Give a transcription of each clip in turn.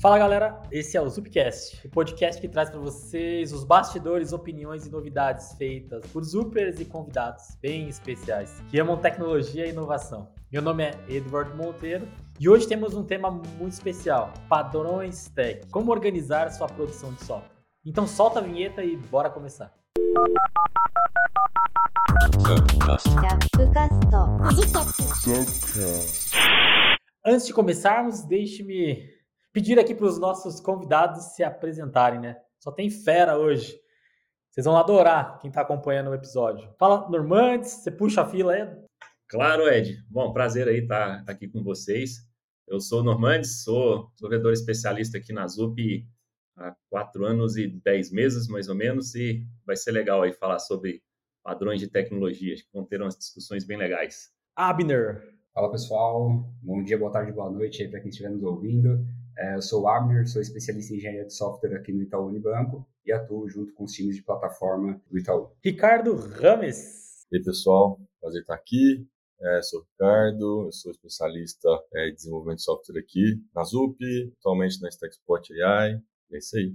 Fala galera, esse é o Zupcast, o podcast que traz para vocês os bastidores, opiniões e novidades feitas por Zupers e convidados bem especiais que amam tecnologia e inovação. Meu nome é Eduardo Monteiro e hoje temos um tema muito especial: padrões tech. Como organizar sua produção de software. Então solta a vinheta e bora começar. Antes de começarmos, deixe-me pedir aqui para os nossos convidados se apresentarem, né? Só tem fera hoje. Vocês vão adorar quem está acompanhando o episódio. Fala, Normandes, você puxa a fila aí? Claro, Ed. Bom, prazer aí estar tá aqui com vocês. Eu sou o Normandes, sou desenvolvedor especialista aqui na ZUP há quatro anos e dez meses, mais ou menos, e vai ser legal aí falar sobre padrões de tecnologia. Acho que vão ter umas discussões bem legais. Abner. Fala pessoal, bom dia, boa tarde, boa noite aí para quem estiver nos ouvindo. É, eu sou o Abner, sou especialista em engenharia de software aqui no Itaú Unibanco e atuo junto com os times de plataforma do Itaú. Ricardo Rames. E aí, pessoal, prazer estar aqui. É, sou o Ricardo, eu sou especialista é, em desenvolvimento de software aqui na ZUP, atualmente na Stackspot AI. É isso aí.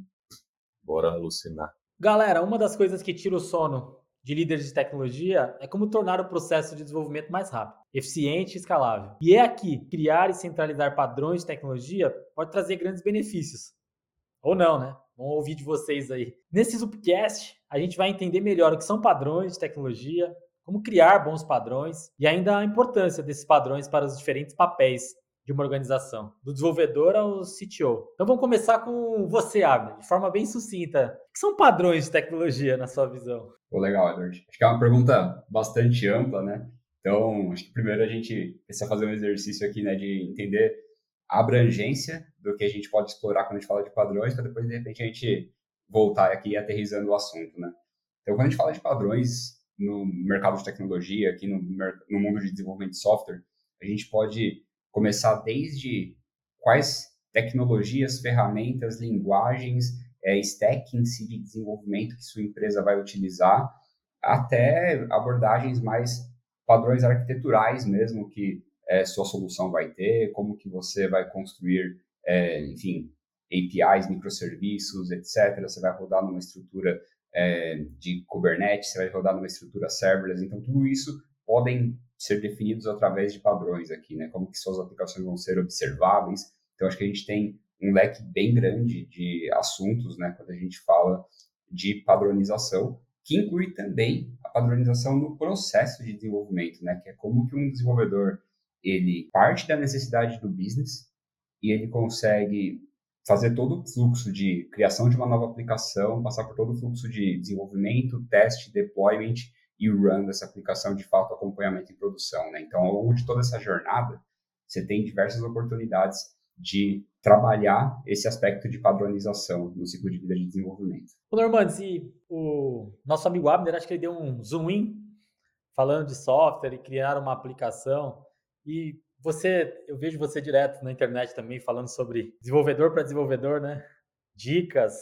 Bora alucinar. Galera, uma das coisas que tira o sono de líderes de tecnologia é como tornar o processo de desenvolvimento mais rápido, eficiente e escalável. E é aqui, criar e centralizar padrões de tecnologia pode trazer grandes benefícios. Ou não, né? Vamos ouvir de vocês aí. Nesse Zupcast, a gente vai entender melhor o que são padrões de tecnologia, como criar bons padrões e ainda a importância desses padrões para os diferentes papéis de uma organização, do desenvolvedor ao CTO. Então vamos começar com você, Abner, de forma bem sucinta. O que são padrões de tecnologia na sua visão? Pô, legal, Edward. Acho que é uma pergunta bastante ampla, né? Então, acho que primeiro a gente precisa fazer um exercício aqui, né, de entender a abrangência do que a gente pode explorar quando a gente fala de padrões, para depois, de repente, a gente voltar aqui aterrizando o assunto, né? Então, quando a gente fala de padrões no mercado de tecnologia, aqui no, no mundo de desenvolvimento de software, a gente pode começar desde quais tecnologias, ferramentas, linguagens, é, stack em si de desenvolvimento que sua empresa vai utilizar, até abordagens mais padrões arquiteturais mesmo que é, sua solução vai ter, como que você vai construir, é, enfim, APIs, microserviços, etc. Você vai rodar numa estrutura é, de Kubernetes, você vai rodar numa estrutura serverless. Então, tudo isso podem ser definidos através de padrões aqui, né? Como que suas aplicações vão ser observáveis. Então, acho que a gente tem um leque bem grande de assuntos, né? Quando a gente fala de padronização, que inclui também a padronização no processo de desenvolvimento, né? Que é como que um desenvolvedor ele parte da necessidade do business e ele consegue fazer todo o fluxo de criação de uma nova aplicação, passar por todo o fluxo de desenvolvimento, teste, deployment e run dessa aplicação, de fato, acompanhamento em produção. Né? Então, ao longo de toda essa jornada, você tem diversas oportunidades de trabalhar esse aspecto de padronização no ciclo de vida de desenvolvimento. O Normandes, e o nosso amigo Abner, acho que ele deu um zoom in falando de software e criar uma aplicação. E você, eu vejo você direto na internet também falando sobre desenvolvedor para desenvolvedor, né? Dicas.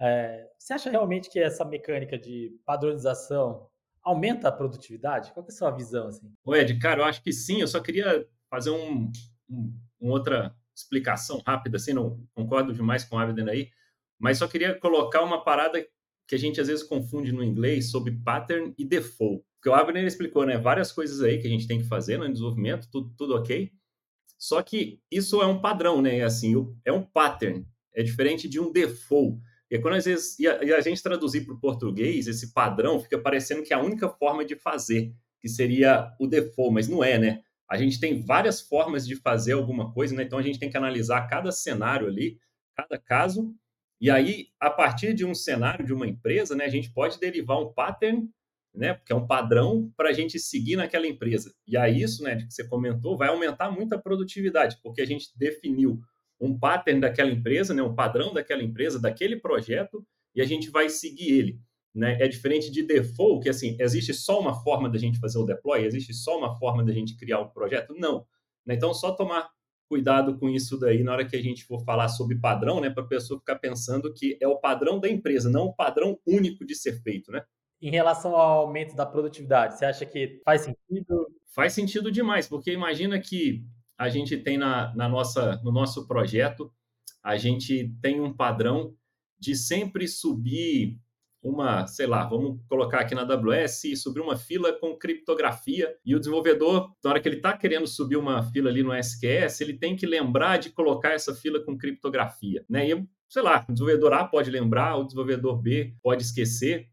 É, você acha realmente que essa mecânica de padronização aumenta a produtividade? Qual é a sua visão? Assim? O Ed, cara, eu acho que sim. Eu só queria fazer um, um, uma outra explicação rápida, assim, não concordo demais com o Abden aí, mas só queria colocar uma parada que a gente às vezes confunde no inglês sobre pattern e default. Porque o Abner explicou, né, várias coisas aí que a gente tem que fazer no desenvolvimento, tudo, tudo ok. Só que isso é um padrão, né? Assim, é um pattern. É diferente de um default. E quando às vezes e a, e a gente traduzir para o português, esse padrão fica parecendo que é a única forma de fazer, que seria o default, mas não é, né? A gente tem várias formas de fazer alguma coisa, né? Então a gente tem que analisar cada cenário ali, cada caso, e aí, a partir de um cenário de uma empresa, né, a gente pode derivar um pattern, né, que é um padrão para a gente seguir naquela empresa. E aí, isso, né, que você comentou, vai aumentar muito a produtividade, porque a gente definiu um pattern daquela empresa, né, um padrão daquela empresa, daquele projeto, e a gente vai seguir ele. Né? É diferente de default, que assim, existe só uma forma da gente fazer o deploy, existe só uma forma da gente criar um projeto? Não. Né? Então, só tomar cuidado com isso daí na hora que a gente for falar sobre padrão, né? Para a pessoa ficar pensando que é o padrão da empresa, não o padrão único de ser feito, né? Em relação ao aumento da produtividade, você acha que faz sentido? Faz sentido demais, porque imagina que a gente tem na, na nossa, no nosso projeto a gente tem um padrão de sempre subir uma, sei lá, vamos colocar aqui na AWS, subir uma fila com criptografia e o desenvolvedor, na hora que ele está querendo subir uma fila ali no SQS, ele tem que lembrar de colocar essa fila com criptografia, né? E, sei lá, o desenvolvedor A pode lembrar, o desenvolvedor B pode esquecer.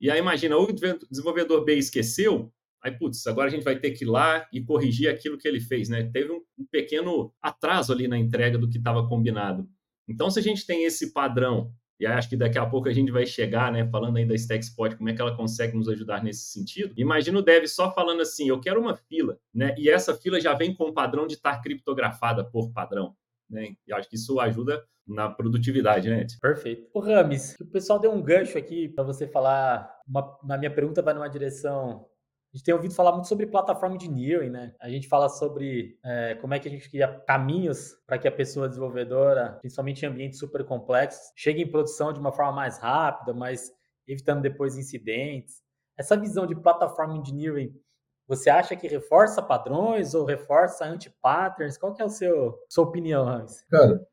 E aí imagina, o desenvolvedor B esqueceu, aí putz, agora a gente vai ter que ir lá e corrigir aquilo que ele fez, né? Teve um pequeno atraso ali na entrega do que estava combinado. Então, se a gente tem esse padrão e acho que daqui a pouco a gente vai chegar, né, falando aí da Stackspot, como é que ela consegue nos ajudar nesse sentido. Imagina o dev só falando assim, eu quero uma fila, né, e essa fila já vem com o padrão de estar criptografada por padrão. Né? E acho que isso ajuda na produtividade, né? Perfeito. O Rames, o pessoal deu um gancho aqui para você falar. Uma, na minha pergunta vai numa direção a gente tem ouvido falar muito sobre plataforma de engineering, né? A gente fala sobre é, como é que a gente cria caminhos para que a pessoa desenvolvedora, principalmente em ambientes super complexos, chegue em produção de uma forma mais rápida, mas evitando depois incidentes. Essa visão de plataforma engineering, você acha que reforça padrões ou reforça anti-patterns? Qual que é a seu, sua opinião, Hans? Cara,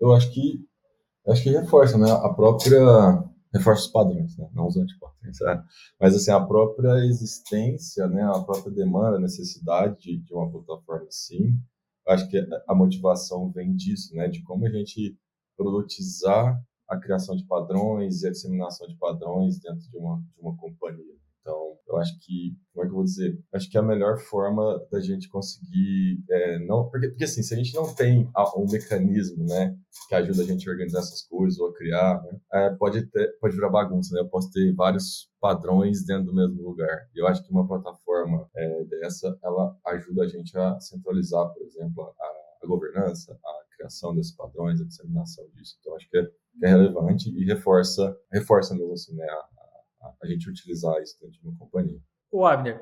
eu acho que acho que reforça, né? A própria reforça os padrões, né? não os antipadrões. É. Mas assim, a própria existência, né? a própria demanda, a necessidade de, de uma plataforma assim, acho que a motivação vem disso, né? de como a gente produtizar a criação de padrões e a disseminação de padrões dentro de uma, de uma companhia. Então, eu acho que, como é que eu vou dizer? Acho que é a melhor forma da gente conseguir, é, não, porque, porque assim, se a gente não tem um mecanismo, né, que ajuda a gente a organizar essas coisas ou a criar, né, é, pode ter, pode virar bagunça, né? Eu posso ter vários padrões dentro do mesmo lugar. E eu acho que uma plataforma é, dessa, ela ajuda a gente a centralizar, por exemplo, a, a governança, a criação desses padrões, a disseminação disso. Então, acho que é, que é relevante e reforça, reforça mesmo assim, né, a, a gente utilizar isso dentro de uma companhia. O Abner,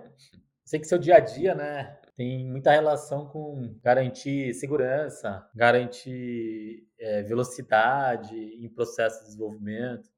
sei que seu dia a dia, né, tem muita relação com garantir segurança, garantir é, velocidade em processo de desenvolvimento,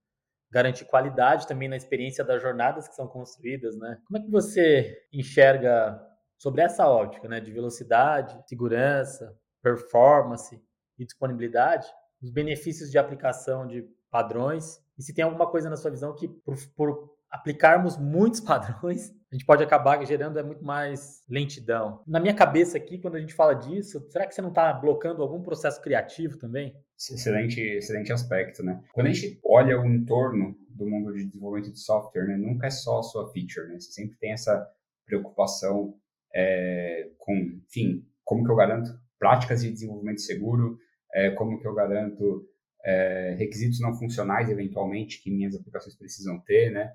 garantir qualidade também na experiência das jornadas que são construídas, né? Como é que você enxerga sobre essa ótica, né, de velocidade, segurança, performance e disponibilidade, os benefícios de aplicação de padrões e se tem alguma coisa na sua visão que, por, por aplicarmos muitos padrões, a gente pode acabar gerando é muito mais lentidão. Na minha cabeça aqui, quando a gente fala disso, será que você não está blocando algum processo criativo também? Excelente, excelente aspecto, né? Quando a gente olha o entorno do mundo de desenvolvimento de software, né, nunca é só a sua feature, né? Você sempre tem essa preocupação é, com, enfim, como que eu garanto práticas de desenvolvimento seguro, é, como que eu garanto é, requisitos não funcionais, eventualmente, que minhas aplicações precisam ter, né?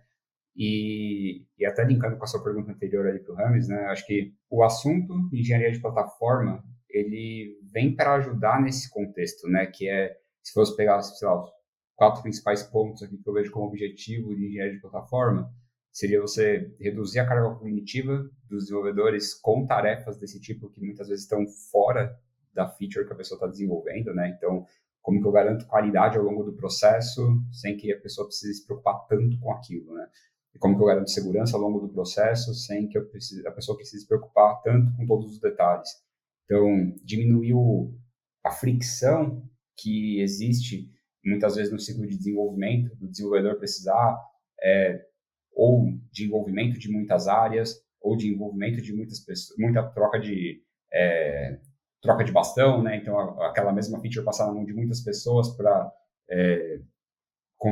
E, e até linkando com a sua pergunta anterior ali para o Rames, né? Acho que o assunto engenharia de plataforma, ele vem para ajudar nesse contexto, né? Que é, se fosse pegar, sei lá, os quatro principais pontos aqui que eu vejo como objetivo de engenharia de plataforma, seria você reduzir a carga cognitiva dos desenvolvedores com tarefas desse tipo que muitas vezes estão fora da feature que a pessoa está desenvolvendo, né? Então, como que eu garanto qualidade ao longo do processo sem que a pessoa precise se preocupar tanto com aquilo, né? E como que eu garanto segurança ao longo do processo sem que precise, a pessoa precise se preocupar tanto com todos os detalhes. Então, diminuir o, a fricção que existe muitas vezes no ciclo de desenvolvimento, do desenvolvedor precisar é, ou de envolvimento de muitas áreas, ou de envolvimento de muitas pessoas, muita troca de é, troca de bastão, né? Então, aquela mesma feature passar na mão de muitas pessoas para é,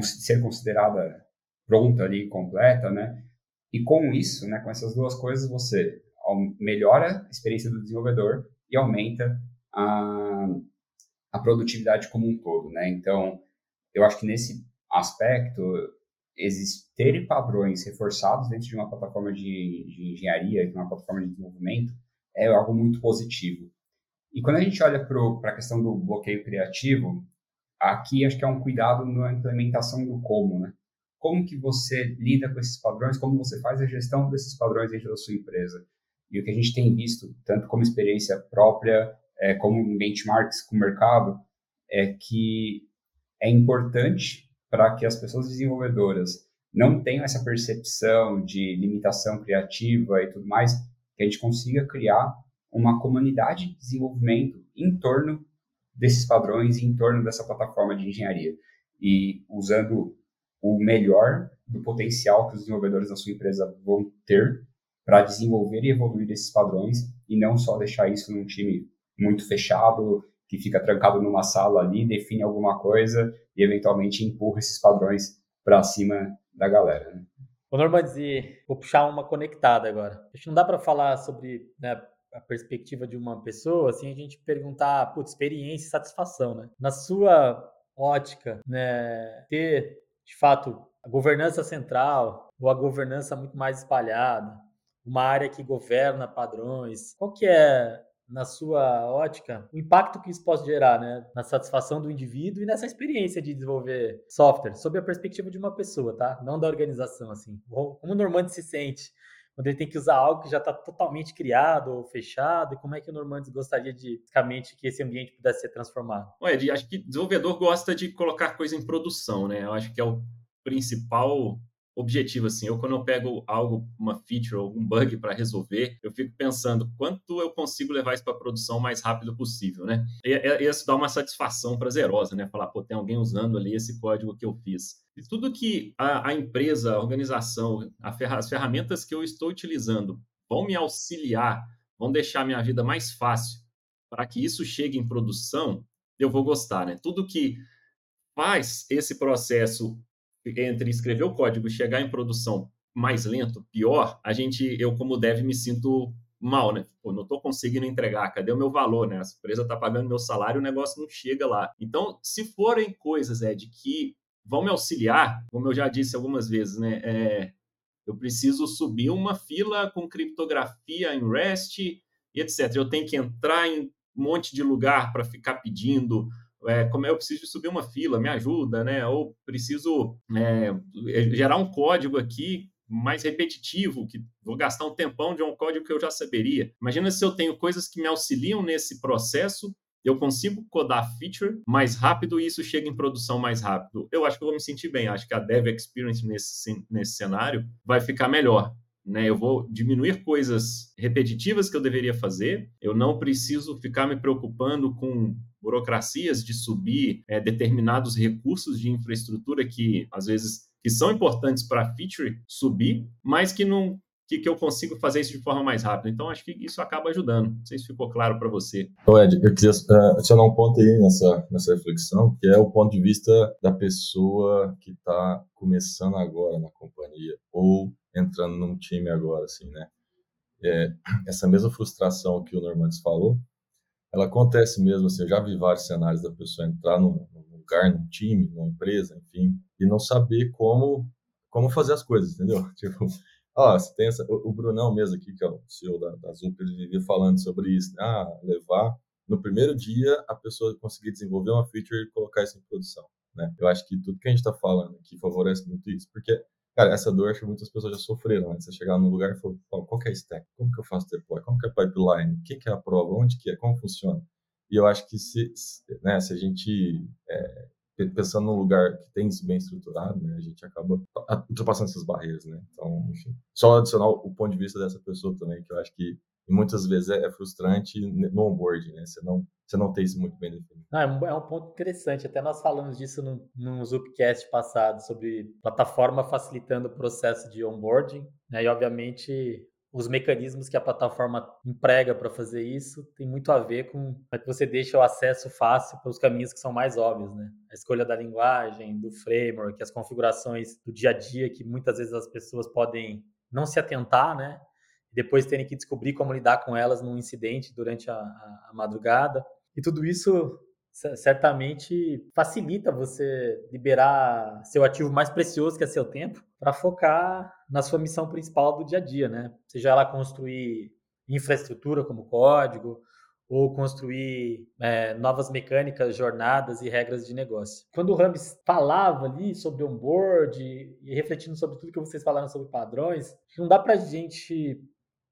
ser considerada pronta ali, completa, né? E com isso, né, com essas duas coisas, você melhora a experiência do desenvolvedor e aumenta a, a produtividade como um todo, né? Então, eu acho que nesse aspecto, existir padrões reforçados dentro de uma plataforma de, de engenharia, de uma plataforma de desenvolvimento, é algo muito positivo. E quando a gente olha para a questão do bloqueio criativo, aqui acho que é um cuidado na implementação do como, né? Como que você lida com esses padrões, como você faz a gestão desses padrões dentro da sua empresa. E o que a gente tem visto, tanto como experiência própria, é, como benchmarks com o mercado, é que é importante para que as pessoas desenvolvedoras não tenham essa percepção de limitação criativa e tudo mais, que a gente consiga criar uma comunidade de desenvolvimento em torno desses padrões em torno dessa plataforma de engenharia e usando o melhor do potencial que os desenvolvedores da sua empresa vão ter para desenvolver e evoluir esses padrões e não só deixar isso num time muito fechado, que fica trancado numa sala ali, define alguma coisa e eventualmente empurra esses padrões para cima da galera. Né? Ô Normanzi, vou puxar uma conectada agora. Acho que não dá para falar sobre né, a perspectiva de uma pessoa, assim, a gente perguntar, putz, experiência e satisfação, né? Na sua ótica, né, ter, de fato, a governança central ou a governança muito mais espalhada, uma área que governa padrões, qual que é na sua ótica, o impacto que isso pode gerar né, na satisfação do indivíduo e nessa experiência de desenvolver software, sob a perspectiva de uma pessoa, tá? Não da organização, assim. Como o Normandes se sente quando ele tem que usar algo que já está totalmente criado ou fechado, e como é que o Normandes gostaria de, basicamente, que esse ambiente pudesse ser transformado? Ué, acho que desenvolvedor gosta de colocar coisa em produção, né? Eu acho que é o principal objetivo assim. Eu quando eu pego algo, uma feature ou algum bug para resolver, eu fico pensando quanto eu consigo levar isso para produção o mais rápido possível, né? E, e isso dá uma satisfação prazerosa, né? Falar, pô, tem alguém usando ali esse código que eu fiz. Tudo que a, a empresa, a organização, a ferra, as ferramentas que eu estou utilizando vão me auxiliar, vão deixar minha vida mais fácil para que isso chegue em produção, eu vou gostar, né? Tudo que faz esse processo entre escrever o código e chegar em produção mais lento, pior, a gente, eu como dev me sinto mal, né? Pô, não estou conseguindo entregar, cadê o meu valor, né? A empresa está pagando meu salário, o negócio não chega lá. Então, se forem coisas, de que vão me auxiliar, como eu já disse algumas vezes, né? É, eu preciso subir uma fila com criptografia em REST e etc. Eu tenho que entrar em um monte de lugar para ficar pedindo é, como é, eu preciso subir uma fila, me ajuda, né? Ou preciso é, gerar um código aqui mais repetitivo, que vou gastar um tempão de um código que eu já saberia. Imagina se eu tenho coisas que me auxiliam nesse processo, eu consigo codar feature mais rápido e isso chega em produção mais rápido. Eu acho que eu vou me sentir bem. Acho que a dev experience nesse, nesse cenário vai ficar melhor. Né, eu vou diminuir coisas repetitivas que eu deveria fazer. Eu não preciso ficar me preocupando com burocracias de subir é, determinados recursos de infraestrutura que às vezes que são importantes para a feature subir, mas que não que, que eu consigo fazer isso de forma mais rápida. Então, acho que isso acaba ajudando. Não sei se ficou claro para você. Então, Ed, eu queria uh, adicionar um ponto aí nessa, nessa reflexão, que é o ponto de vista da pessoa que está começando agora na companhia ou entrando num time agora, assim, né? É, essa mesma frustração que o Normandes falou, ela acontece mesmo, assim, eu já vi vários cenários da pessoa entrar num, num lugar, num time, numa empresa, enfim, e não saber como como fazer as coisas, entendeu? Tipo, você tem essa, o, o Brunão mesmo aqui, que é o CEO da, da Zup, ele vivia falando sobre isso, né? ah, levar no primeiro dia a pessoa conseguir desenvolver uma feature e colocar isso em produção, né? Eu acho que tudo que a gente está falando aqui favorece muito isso, porque Cara, essa dor acho que muitas pessoas já sofreram, né? Você chegar num lugar e falar, qual que é a stack? Como que eu faço deploy? Como que é pipeline? O que, que é a prova? Onde que é? Como funciona? E eu acho que se, né, se a gente, é, pensando num lugar que tem isso bem estruturado, né, a gente acaba ultrapassando essas barreiras, né? Então, enfim, só adicionar o ponto de vista dessa pessoa também, que eu acho que muitas vezes é, é frustrante no onboarding, né? Você não, você não tem isso muito bem definido. Não, é, um, é ponto interessante. Até nós falamos disso no, no Zupcast passado, sobre plataforma facilitando o processo de onboarding. Né? E, obviamente, os mecanismos que a plataforma emprega para fazer isso tem muito a ver com que você deixa o acesso fácil para os caminhos que são mais óbvios, né? A escolha da linguagem, do framework, as configurações do dia a dia que muitas vezes as pessoas podem não se atentar, né? depois terem que descobrir como lidar com elas num incidente durante a, a, a madrugada. E tudo isso certamente facilita você liberar seu ativo mais precioso, que é seu tempo, para focar na sua missão principal do dia a dia, né? Seja ela construir infraestrutura como código, ou construir é, novas mecânicas, jornadas e regras de negócio. Quando o Rams falava ali sobre onboard e refletindo sobre tudo que vocês falaram sobre padrões, não dá para a gente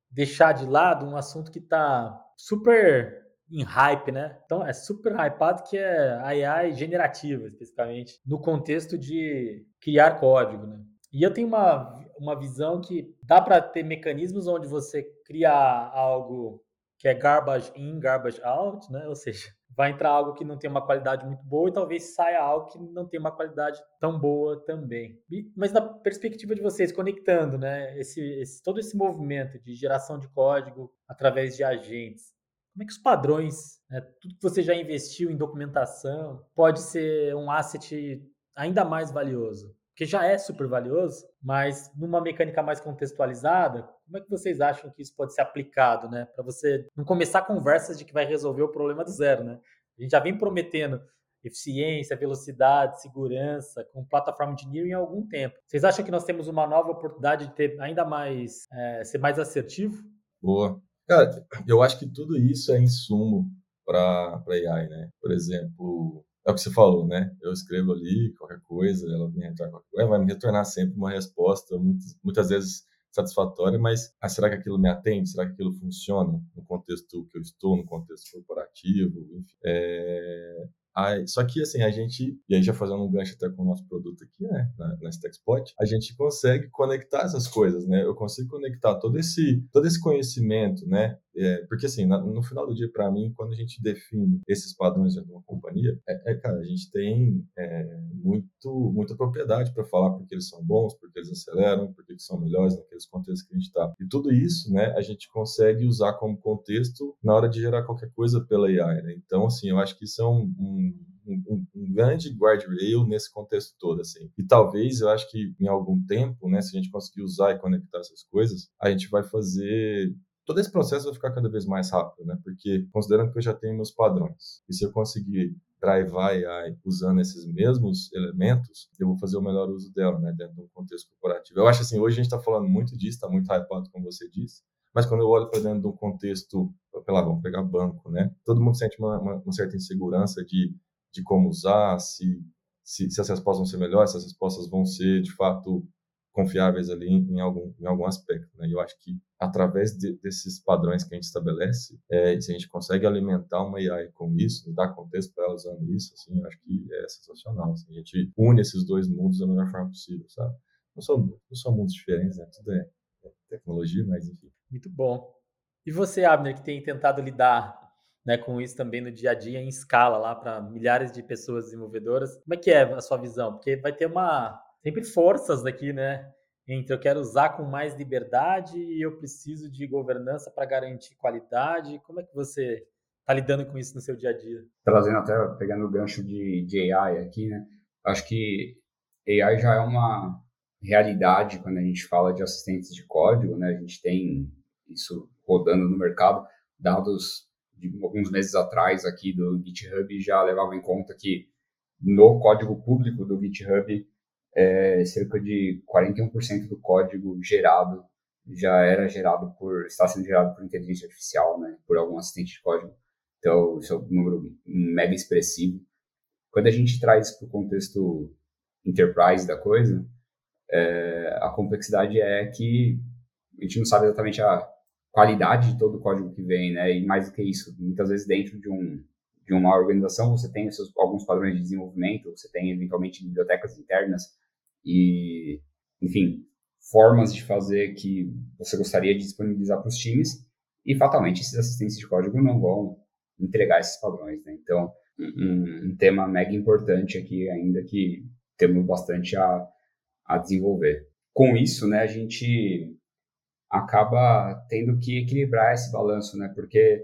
deixar de lado um assunto que está super em hype, né? Então é super hypado que é AI generativa, especificamente, no contexto de criar código, né? E eu tenho uma, uma visão que dá para ter mecanismos onde você cria algo que é garbage in, garbage out, né? Ou seja, vai entrar algo que não tem uma qualidade muito boa e talvez saia algo que não tem uma qualidade tão boa também. E, mas na perspectiva de vocês, conectando, né, esse, esse, todo esse movimento de geração de código através de agentes, como é que os padrões, né, tudo que você já investiu em documentação, pode ser um asset ainda mais valioso? que já é super valioso, mas numa mecânica mais contextualizada, como é que vocês acham que isso pode ser aplicado, né? Para você não começar conversas de que vai resolver o problema do zero, né? A gente já vem prometendo eficiência, velocidade, segurança com plataforma engineering há algum tempo. Vocês acham que nós temos uma nova oportunidade de ter ainda mais, é, ser mais assertivo? Boa. Cara, eu acho que tudo isso é insumo para AI, né? Por exemplo, é o que você falou, né? Eu escrevo ali qualquer coisa, ela me retorna qualquer coisa, vai me retornar sempre uma resposta, muitas, muitas vezes satisfatória, mas ah, será que aquilo me atende? Será que aquilo funciona no contexto que eu estou, no contexto corporativo? Enfim, é, Aí, só que, assim, a gente, e aí já fazendo um gancho até com o nosso produto aqui, né, na, na Stackspot, a gente consegue conectar essas coisas, né? Eu consigo conectar todo esse, todo esse conhecimento, né? É, porque, assim, na, no final do dia, para mim, quando a gente define esses padrões de uma companhia, é, é cara, a gente tem é, muito, muita propriedade para falar porque eles são bons, porque eles aceleram, porque eles são melhores naqueles contextos que a gente está. E tudo isso, né, a gente consegue usar como contexto na hora de gerar qualquer coisa pela AI, né? Então, assim, eu acho que isso é um, um um, um, grande guardrail nesse contexto todo, assim. E talvez, eu acho que em algum tempo, né, se a gente conseguir usar e conectar essas coisas, a gente vai fazer todo esse processo vai ficar cada vez mais rápido, né? Porque considerando que eu já tenho meus padrões, e se eu conseguir drivar AI usando esses mesmos elementos, eu vou fazer o melhor uso dela, né? Dentro de um contexto corporativo. Eu acho assim, hoje a gente está falando muito disso, está muito hypado, como você disse, mas quando eu olho para dentro de um contexto, pela, vamos pegar banco, né? Todo mundo sente uma, uma, uma certa insegurança de de como usar, se, se, se, as respostas vão ser melhores, se as respostas vão ser, de fato, confiáveis ali em, algum, em algum aspecto. Né? E eu acho que, através de, desses padrões que a gente estabelece, é, se a gente consegue alimentar uma AI com isso, dar contexto para ela usando isso, assim, eu acho que é sensacional. Assim, a gente une esses dois mundos da melhor forma possível, sabe? Não são, não são mundos diferentes, né? Tudo é, é tecnologia, mas enfim. Muito bom. E você, Abner, que tem tentado lidar né, com isso também no dia a dia em escala lá para milhares de pessoas desenvolvedoras. Como é que é a sua visão? Porque vai ter uma sempre forças aqui, né? Entre eu quero usar com mais liberdade e eu preciso de governança para garantir qualidade. Como é que você está lidando com isso no seu dia a dia? Trazendo até, pegando o gancho de, de AI aqui, né? Acho que AI já é uma realidade quando a gente fala de assistentes de código, né? A gente tem isso rodando no mercado, dados de alguns meses atrás aqui do GitHub já levava em conta que no código público do GitHub, é, cerca de 41% do código gerado já era gerado por, está sendo gerado por inteligência artificial, né, por algum assistente de código. Então, isso é um número mega expressivo. Quando a gente traz para o contexto enterprise da coisa, é, a complexidade é que a gente não sabe exatamente a qualidade de todo o código que vem, né? E mais do que isso, muitas vezes dentro de um de uma organização você tem seus, alguns padrões de desenvolvimento, você tem eventualmente bibliotecas internas e, enfim, formas de fazer que você gostaria de disponibilizar para os times e fatalmente esses assistentes de código não vão entregar esses padrões, né? Então, um, um tema mega importante aqui ainda que temos bastante a, a desenvolver. Com isso, né, a gente acaba tendo que equilibrar esse balanço, né? Porque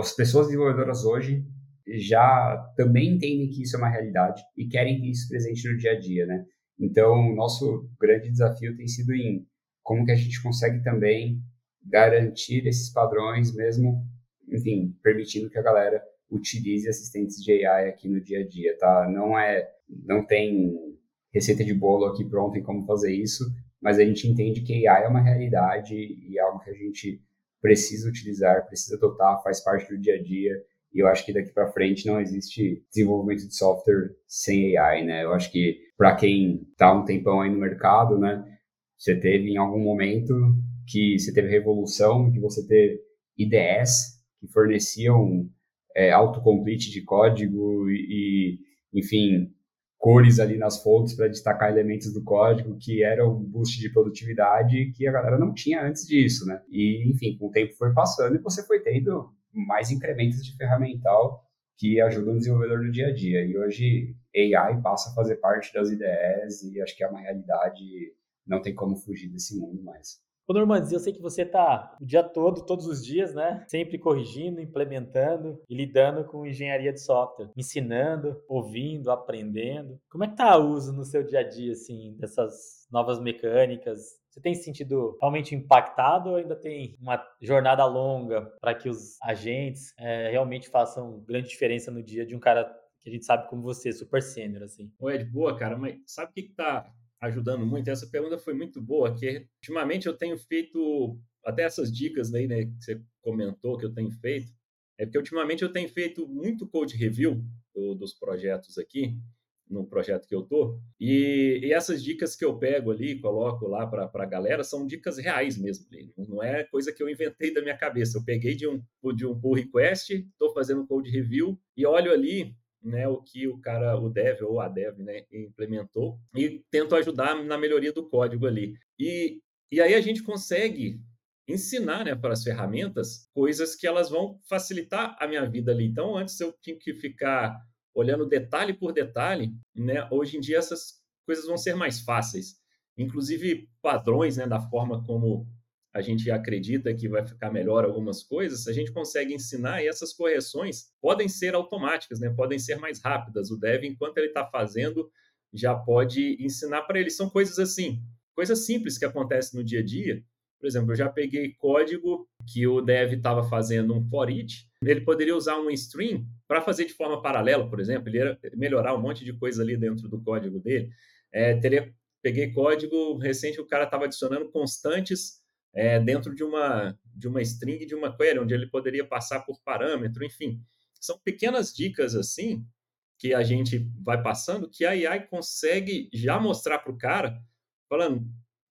as pessoas desenvolvedoras hoje já também entendem que isso é uma realidade e querem que isso presente no dia a dia, né? Então, nosso grande desafio tem sido em como que a gente consegue também garantir esses padrões, mesmo, enfim, permitindo que a galera utilize assistentes de AI aqui no dia a dia, tá? Não é, não tem receita de bolo aqui pronta em como fazer isso, mas a gente entende que AI é uma realidade e é algo que a gente precisa utilizar, precisa adotar, faz parte do dia a dia. E eu acho que daqui para frente não existe desenvolvimento de software sem AI, né? Eu acho que para quem está um tempão aí no mercado, né, você teve em algum momento que você teve revolução, que você teve IDS que forneciam é, autocomplete de código e, enfim, cores ali nas fontes para destacar elementos do código que eram um boost de produtividade que a galera não tinha antes disso, né? E, enfim, com o tempo foi passando e você foi tendo mais incrementos de ferramental que ajudam o desenvolvedor no dia a dia. E hoje AI passa a fazer parte das IDEs e acho que é uma realidade, não tem como fugir desse mundo mais. Ô Normandes, eu sei que você está o dia todo, todos os dias, né? Sempre corrigindo, implementando e lidando com engenharia de software, ensinando, ouvindo, aprendendo. Como é que tá o uso no seu dia a dia, assim, dessas novas mecânicas? Você tem se sentido realmente impactado ou ainda tem uma jornada longa para que os agentes é, realmente façam grande diferença no dia de um cara que a gente sabe como você, super sênior, assim? Ô Ed, boa, cara, mas sabe o que, que tá ajudando muito. Essa pergunta foi muito boa, que ultimamente eu tenho feito até essas dicas aí, né, que você comentou que eu tenho feito, é porque ultimamente eu tenho feito muito code review do, dos projetos aqui, no projeto que eu tô, e, e, essas dicas que eu pego ali, coloco lá para a galera, são dicas reais mesmo, não é coisa que eu inventei da minha cabeça. Eu peguei de um, de um pull request, estou fazendo code review e olho ali né, o que o cara, o dev ou a dev, né, implementou e tento ajudar na melhoria do código ali. E, e aí a gente consegue ensinar, né, para as ferramentas coisas que elas vão facilitar a minha vida ali. Então, antes eu tinha que ficar olhando detalhe por detalhe, né? Hoje em dia essas coisas vão ser mais fáceis. Inclusive padrões, né, da forma como a gente acredita que vai ficar melhor algumas coisas, a gente consegue ensinar e essas correções podem ser automáticas, né? podem ser mais rápidas. O dev, enquanto ele está fazendo, já pode ensinar para ele. São coisas assim, coisas simples que acontecem no dia a dia. Por exemplo, eu já peguei código que o dev estava fazendo um for each, ele poderia usar um string para fazer de forma paralela, por exemplo, ele ia melhorar um monte de coisa ali dentro do código dele. É, teria, peguei código recente, o cara estava adicionando constantes é, dentro de uma, de uma string, de uma query, onde ele poderia passar por parâmetro, enfim. São pequenas dicas assim que a gente vai passando que a AI consegue já mostrar para o cara, falando,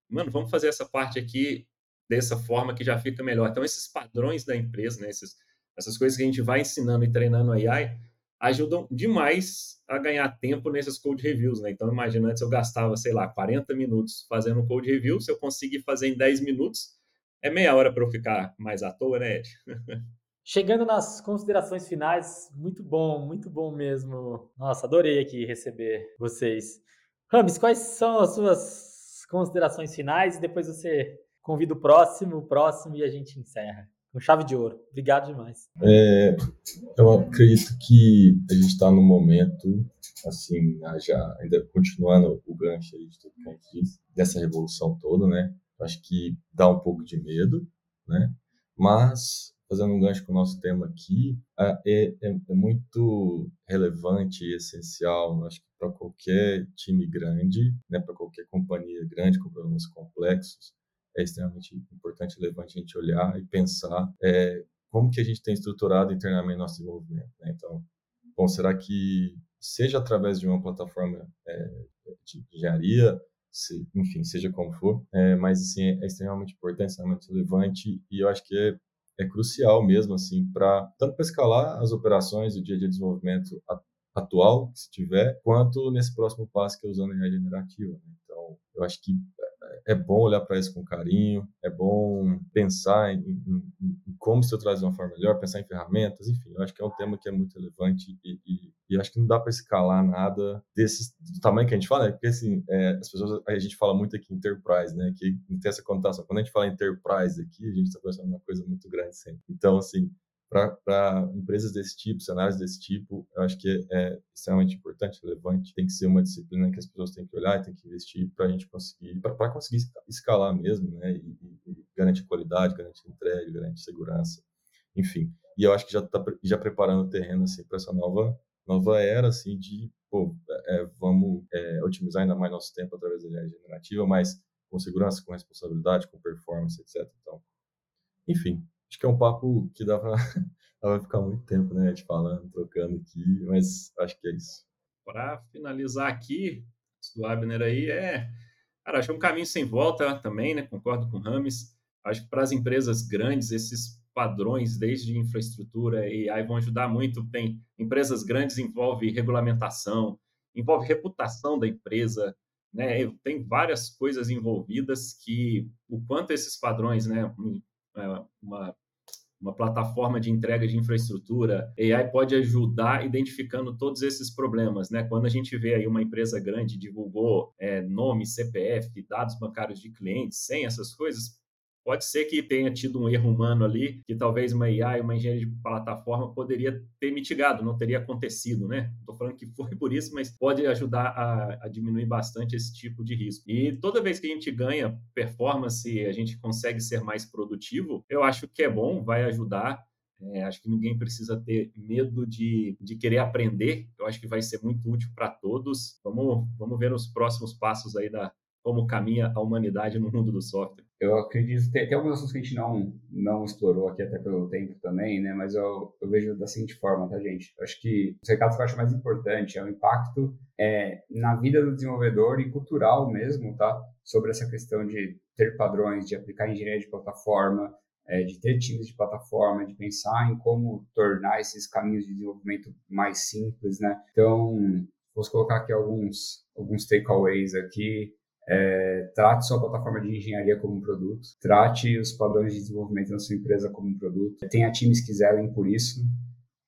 mano, vamos fazer essa parte aqui dessa forma que já fica melhor. Então, esses padrões da empresa, né, esses, essas coisas que a gente vai ensinando e treinando a AI, ajudam demais a ganhar tempo nesses code reviews, né? Então, imagina, antes eu gastava, sei lá, 40 minutos fazendo um code review, se eu conseguir fazer em 10 minutos, é meia hora para eu ficar mais à toa, né, Ed? Chegando nas considerações finais, muito bom, muito bom mesmo. Nossa, adorei aqui receber vocês. Rames, quais são as suas considerações finais? Depois você convida o próximo, o próximo e a gente encerra com chave de ouro. Obrigado demais. É, eu acredito que a gente está num momento, assim, já ainda continuando o gancho aí de tudo que a gente dessa revolução toda, né? Acho que dá um pouco de medo, né? Mas fazendo um gancho com o nosso tema aqui, é, é, é muito relevante e essencial, acho que para qualquer time grande, né, para qualquer companhia grande com problemas complexos, é extremamente importante relevante a gente olhar e pensar é, como que a gente tem estruturado internamente nosso desenvolvimento. Né? Então, bom, será que seja através de uma plataforma é, de engenharia, se, enfim, seja como for, é, mas assim, é extremamente importante, extremamente relevante e eu acho que é, é crucial mesmo, assim, para tanto para escalar as operações do dia a dia de desenvolvimento atual, se tiver, quanto nesse próximo passo que é usando a IA generativa. Né? Então, eu acho que é bom olhar para isso com carinho, é bom pensar em, em, em como se eu trazer uma forma melhor, pensar em ferramentas, enfim, eu acho que é um tema que é muito relevante e, e, e acho que não dá para escalar nada desse do tamanho que a gente fala, né? porque assim, é, as pessoas, a gente fala muito aqui enterprise, né, que tem essa conotação, quando a gente fala enterprise aqui, a gente está pensando uma coisa muito grande sempre. Então, assim, para empresas desse tipo, cenários desse tipo, eu acho que é, extremamente importante, relevante. Tem que ser uma disciplina que as pessoas têm que olhar e têm que investir para a gente conseguir, para conseguir escalar mesmo, né? E, e, garantir qualidade, garantir entrega, garantir segurança, enfim. E eu acho que já está já preparando o terreno assim para essa nova nova era assim de pô, é, vamos é, otimizar ainda mais nosso tempo através da AI generativa, mas com segurança, com responsabilidade, com performance, etc. Então, enfim, acho que é um papo que dá para ficar muito tempo, né? Gente falando, trocando aqui, mas acho que é isso. Para finalizar aqui, do Abner aí, é. Cara, acho que é um caminho sem volta também, né? Concordo com o Rames. Acho que para as empresas grandes, esses padrões, desde infraestrutura e aí vão ajudar muito. Tem empresas grandes envolve regulamentação, envolve reputação da empresa, né? Tem várias coisas envolvidas que o quanto esses padrões, né? É, uma, uma plataforma de entrega de infraestrutura, AI pode ajudar identificando todos esses problemas, né? Quando a gente vê aí uma empresa grande divulgou é, nome, CPF, dados bancários de clientes, sem essas coisas, Pode ser que tenha tido um erro humano ali, que talvez uma IA uma engenharia de plataforma poderia ter mitigado, não teria acontecido, né? Estou falando que foi por isso, mas pode ajudar a, a, diminuir bastante esse tipo de risco. E toda vez que a gente ganha performance, a gente consegue ser mais produtivo, eu acho que é bom, vai ajudar. É, acho que ninguém precisa ter medo de, de querer aprender. Eu acho que vai ser muito útil para todos. Vamos, vamos ver os próximos passos aí da, como caminha a humanidade no mundo do software. Eu acredito, tem, tem alguns assuntos que a gente não, não explorou aqui até pelo tempo também, né? Mas eu, eu vejo da seguinte forma, tá, gente? Eu acho que os recados que eu acho mais importante é o impacto é, na vida do desenvolvedor e cultural mesmo, tá? Sobre essa questão de ter padrões, de aplicar engenharia de plataforma, é, de ter times de plataforma, de pensar em como tornar esses caminhos de desenvolvimento mais simples, né? Então, vou colocar aqui alguns, alguns takeaways aqui. É, trate sua plataforma de engenharia como um produto, trate os padrões de desenvolvimento da sua empresa como um produto, tenha times que zelem por isso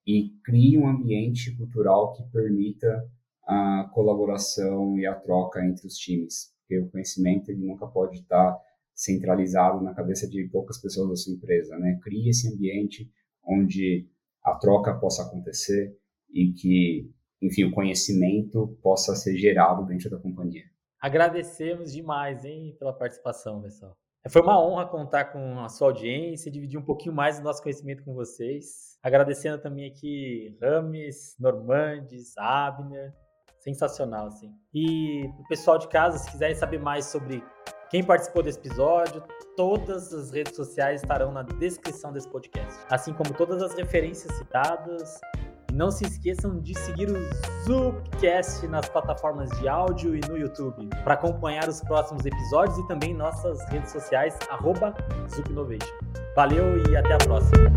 e crie um ambiente cultural que permita a colaboração e a troca entre os times, porque o conhecimento ele nunca pode estar centralizado na cabeça de poucas pessoas da sua empresa, né? Crie esse ambiente onde a troca possa acontecer e que, enfim, o conhecimento possa ser gerado dentro da companhia. Agradecemos demais, hein, pela participação, pessoal. Foi uma honra contar com a sua audiência, dividir um pouquinho mais do nosso conhecimento com vocês. Agradecendo também aqui Rames, Normandes, Abner. Sensacional, assim. E o pessoal de casa, se quiserem saber mais sobre quem participou desse episódio, todas as redes sociais estarão na descrição desse podcast. Assim como todas as referências citadas, não se esqueçam de seguir o Zupcast nas plataformas de áudio e no YouTube para acompanhar os próximos episódios e também nossas redes sociais @zoopinnovation. Valeu e até a próxima.